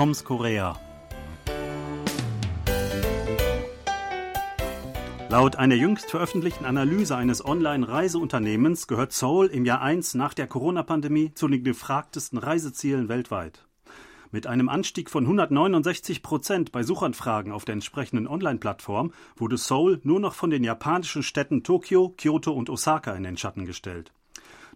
Toms Korea. Laut einer jüngst veröffentlichten Analyse eines Online-Reiseunternehmens gehört Seoul im Jahr 1 nach der Corona-Pandemie zu den gefragtesten Reisezielen weltweit. Mit einem Anstieg von 169 Prozent bei Suchanfragen auf der entsprechenden Online-Plattform wurde Seoul nur noch von den japanischen Städten Tokio, Kyoto und Osaka in den Schatten gestellt.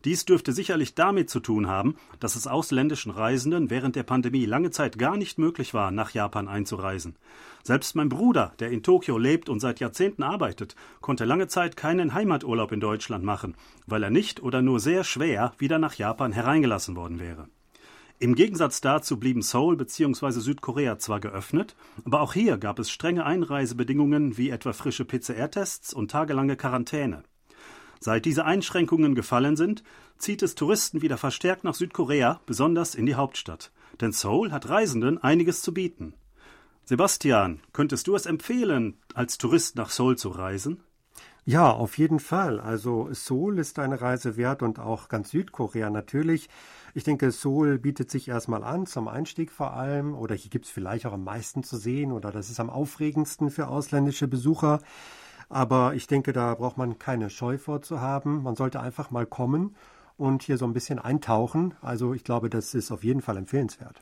Dies dürfte sicherlich damit zu tun haben, dass es ausländischen Reisenden während der Pandemie lange Zeit gar nicht möglich war, nach Japan einzureisen. Selbst mein Bruder, der in Tokio lebt und seit Jahrzehnten arbeitet, konnte lange Zeit keinen Heimaturlaub in Deutschland machen, weil er nicht oder nur sehr schwer wieder nach Japan hereingelassen worden wäre. Im Gegensatz dazu blieben Seoul bzw. Südkorea zwar geöffnet, aber auch hier gab es strenge Einreisebedingungen wie etwa frische PCR-Tests und tagelange Quarantäne. Seit diese Einschränkungen gefallen sind, zieht es Touristen wieder verstärkt nach Südkorea, besonders in die Hauptstadt. Denn Seoul hat Reisenden einiges zu bieten. Sebastian, könntest du es empfehlen, als Tourist nach Seoul zu reisen? Ja, auf jeden Fall. Also Seoul ist eine Reise wert und auch ganz Südkorea natürlich. Ich denke, Seoul bietet sich erstmal an, zum Einstieg vor allem, oder hier gibt es vielleicht auch am meisten zu sehen, oder das ist am aufregendsten für ausländische Besucher. Aber ich denke, da braucht man keine Scheu vorzuhaben. Man sollte einfach mal kommen und hier so ein bisschen eintauchen. Also ich glaube, das ist auf jeden Fall empfehlenswert.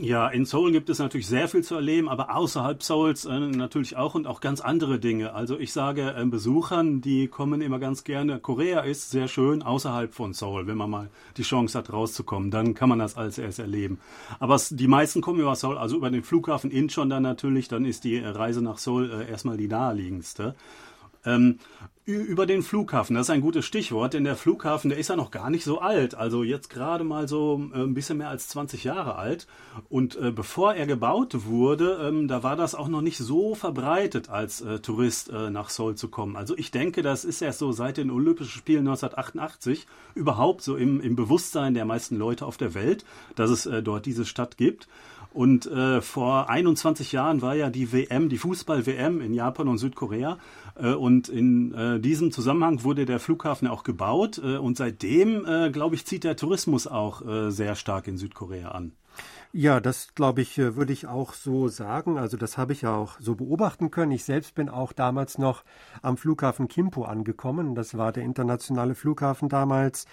Ja, in Seoul gibt es natürlich sehr viel zu erleben, aber außerhalb Seouls äh, natürlich auch und auch ganz andere Dinge. Also ich sage äh, Besuchern, die kommen immer ganz gerne. Korea ist sehr schön außerhalb von Seoul, wenn man mal die Chance hat rauszukommen, dann kann man das als erst erleben. Aber die meisten kommen über Seoul, also über den Flughafen Incheon dann natürlich, dann ist die Reise nach Seoul äh, erstmal die naheliegendste. Ähm, über den Flughafen, das ist ein gutes Stichwort, denn der Flughafen, der ist ja noch gar nicht so alt, also jetzt gerade mal so äh, ein bisschen mehr als 20 Jahre alt. Und äh, bevor er gebaut wurde, ähm, da war das auch noch nicht so verbreitet, als äh, Tourist äh, nach Seoul zu kommen. Also ich denke, das ist erst so seit den Olympischen Spielen 1988 überhaupt so im, im Bewusstsein der meisten Leute auf der Welt, dass es äh, dort diese Stadt gibt. Und äh, vor 21 Jahren war ja die WM, die Fußball-WM in Japan und Südkorea. Äh, und in äh, diesem Zusammenhang wurde der Flughafen auch gebaut. Äh, und seitdem, glaube ich, zieht der Tourismus auch sehr stark in Südkorea an. Ja, das glaube ich, würde ich auch so sagen. Also das habe ich ja auch so beobachten können. Ich selbst bin auch damals noch am Flughafen Kimpo angekommen. Das war der internationale Flughafen damals.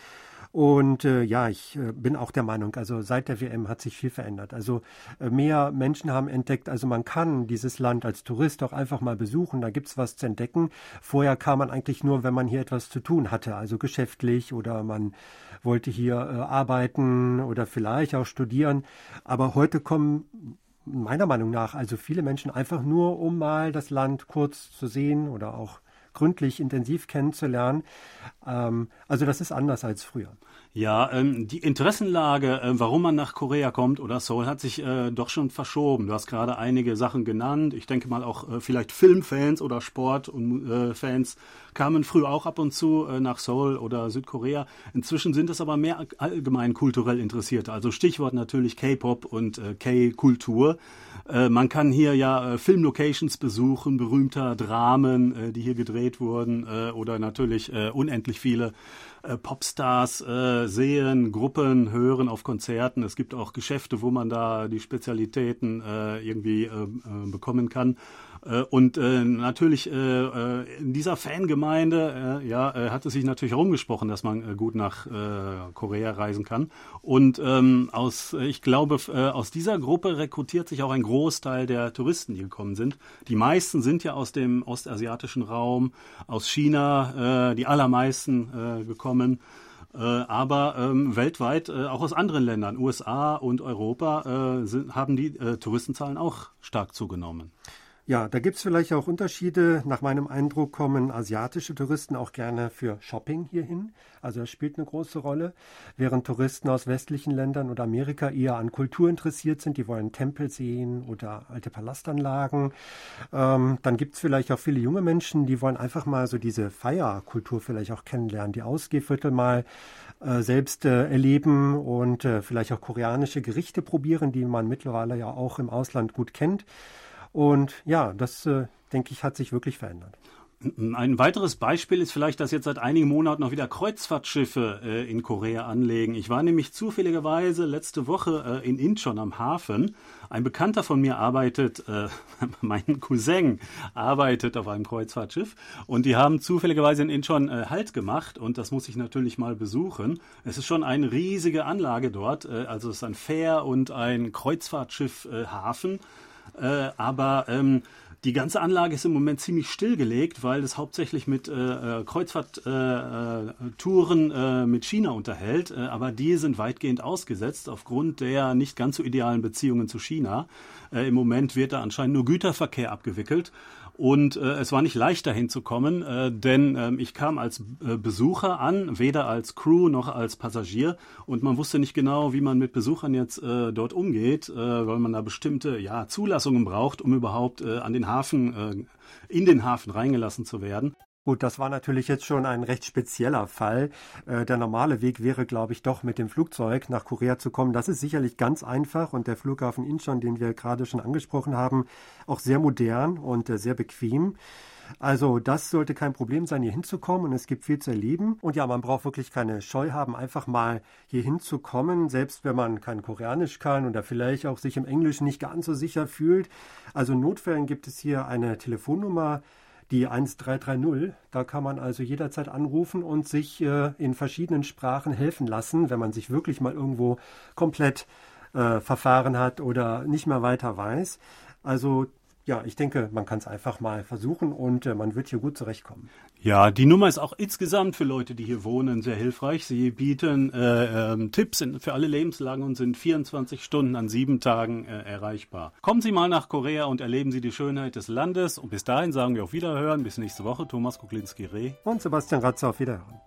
Und äh, ja, ich äh, bin auch der Meinung, also seit der WM hat sich viel verändert. Also äh, mehr Menschen haben entdeckt, also man kann dieses Land als Tourist auch einfach mal besuchen, da gibt's was zu entdecken. Vorher kam man eigentlich nur, wenn man hier etwas zu tun hatte, also geschäftlich oder man wollte hier äh, arbeiten oder vielleicht auch studieren. Aber heute kommen meiner Meinung nach also viele Menschen einfach nur, um mal das Land kurz zu sehen oder auch gründlich, intensiv kennenzulernen. Ähm, also das ist anders als früher. Ja, ähm, die Interessenlage, äh, warum man nach Korea kommt oder Seoul, hat sich äh, doch schon verschoben. Du hast gerade einige Sachen genannt. Ich denke mal auch äh, vielleicht Filmfans oder Sport- und äh, kamen früher auch ab und zu äh, nach Seoul oder Südkorea. Inzwischen sind es aber mehr allgemein kulturell Interessierte. Also Stichwort natürlich K-Pop und äh, K-Kultur. Äh, man kann hier ja äh, Filmlocations besuchen, berühmter Dramen, äh, die hier gedreht wurden, äh, oder natürlich äh, unendlich viele äh, Popstars äh, sehen, Gruppen hören auf Konzerten. Es gibt auch Geschäfte, wo man da die Spezialitäten äh, irgendwie äh, äh, bekommen kann. Äh, und äh, natürlich äh, in dieser Fangemeinde ja, hat es sich natürlich herumgesprochen, dass man gut nach Korea reisen kann. Und ähm, aus, ich glaube, aus dieser Gruppe rekrutiert sich auch ein Großteil der Touristen, die gekommen sind. Die meisten sind ja aus dem ostasiatischen Raum, aus China, die allermeisten gekommen. Äh, aber ähm, weltweit, äh, auch aus anderen Ländern, USA und Europa, äh, sind, haben die äh, Touristenzahlen auch stark zugenommen. Ja, da gibt's vielleicht auch Unterschiede. Nach meinem Eindruck kommen asiatische Touristen auch gerne für Shopping hierhin. Also das spielt eine große Rolle. Während Touristen aus westlichen Ländern oder Amerika eher an Kultur interessiert sind, die wollen Tempel sehen oder alte Palastanlagen. Ähm, dann gibt's vielleicht auch viele junge Menschen, die wollen einfach mal so diese Feierkultur vielleicht auch kennenlernen, die Ausgehviertel mal äh, selbst äh, erleben und äh, vielleicht auch koreanische Gerichte probieren, die man mittlerweile ja auch im Ausland gut kennt. Und ja, das, äh, denke ich, hat sich wirklich verändert. Ein weiteres Beispiel ist vielleicht, dass jetzt seit einigen Monaten noch wieder Kreuzfahrtschiffe äh, in Korea anlegen. Ich war nämlich zufälligerweise letzte Woche äh, in Incheon am Hafen. Ein Bekannter von mir arbeitet, äh, mein Cousin arbeitet auf einem Kreuzfahrtschiff und die haben zufälligerweise in Incheon äh, Halt gemacht und das muss ich natürlich mal besuchen. Es ist schon eine riesige Anlage dort, äh, also es ist ein Fähr- und ein Kreuzfahrtschiff Hafen. Äh, aber ähm, die ganze Anlage ist im Moment ziemlich stillgelegt, weil es hauptsächlich mit äh, äh Kreuzfahrttouren äh, äh, mit China unterhält. Äh, aber die sind weitgehend ausgesetzt aufgrund der nicht ganz so idealen Beziehungen zu China. Äh, Im Moment wird da anscheinend nur Güterverkehr abgewickelt. Und äh, es war nicht leicht dahin zu kommen, äh, denn äh, ich kam als äh, Besucher an, weder als Crew noch als Passagier. Und man wusste nicht genau, wie man mit Besuchern jetzt äh, dort umgeht, äh, weil man da bestimmte ja, Zulassungen braucht, um überhaupt an den Hafen, in den Hafen reingelassen zu werden. Gut, das war natürlich jetzt schon ein recht spezieller Fall. Äh, der normale Weg wäre, glaube ich, doch mit dem Flugzeug nach Korea zu kommen. Das ist sicherlich ganz einfach und der Flughafen Incheon, den wir gerade schon angesprochen haben, auch sehr modern und äh, sehr bequem. Also das sollte kein Problem sein, hier hinzukommen und es gibt viel zu erleben. Und ja, man braucht wirklich keine Scheu haben, einfach mal hier hinzukommen, selbst wenn man kein Koreanisch kann oder vielleicht auch sich im Englisch nicht ganz so sicher fühlt. Also in Notfällen gibt es hier eine Telefonnummer, die 1330. Da kann man also jederzeit anrufen und sich äh, in verschiedenen Sprachen helfen lassen, wenn man sich wirklich mal irgendwo komplett äh, verfahren hat oder nicht mehr weiter weiß. Also ja, ich denke, man kann es einfach mal versuchen und äh, man wird hier gut zurechtkommen. Ja, die Nummer ist auch insgesamt für Leute, die hier wohnen, sehr hilfreich. Sie bieten äh, ähm, Tipps in, für alle Lebenslagen und sind 24 Stunden an sieben Tagen äh, erreichbar. Kommen Sie mal nach Korea und erleben Sie die Schönheit des Landes. Und bis dahin sagen wir auf Wiederhören. Bis nächste Woche. Thomas Kuklinski-Reh. Und Sebastian Ratzer auf Wiederhören.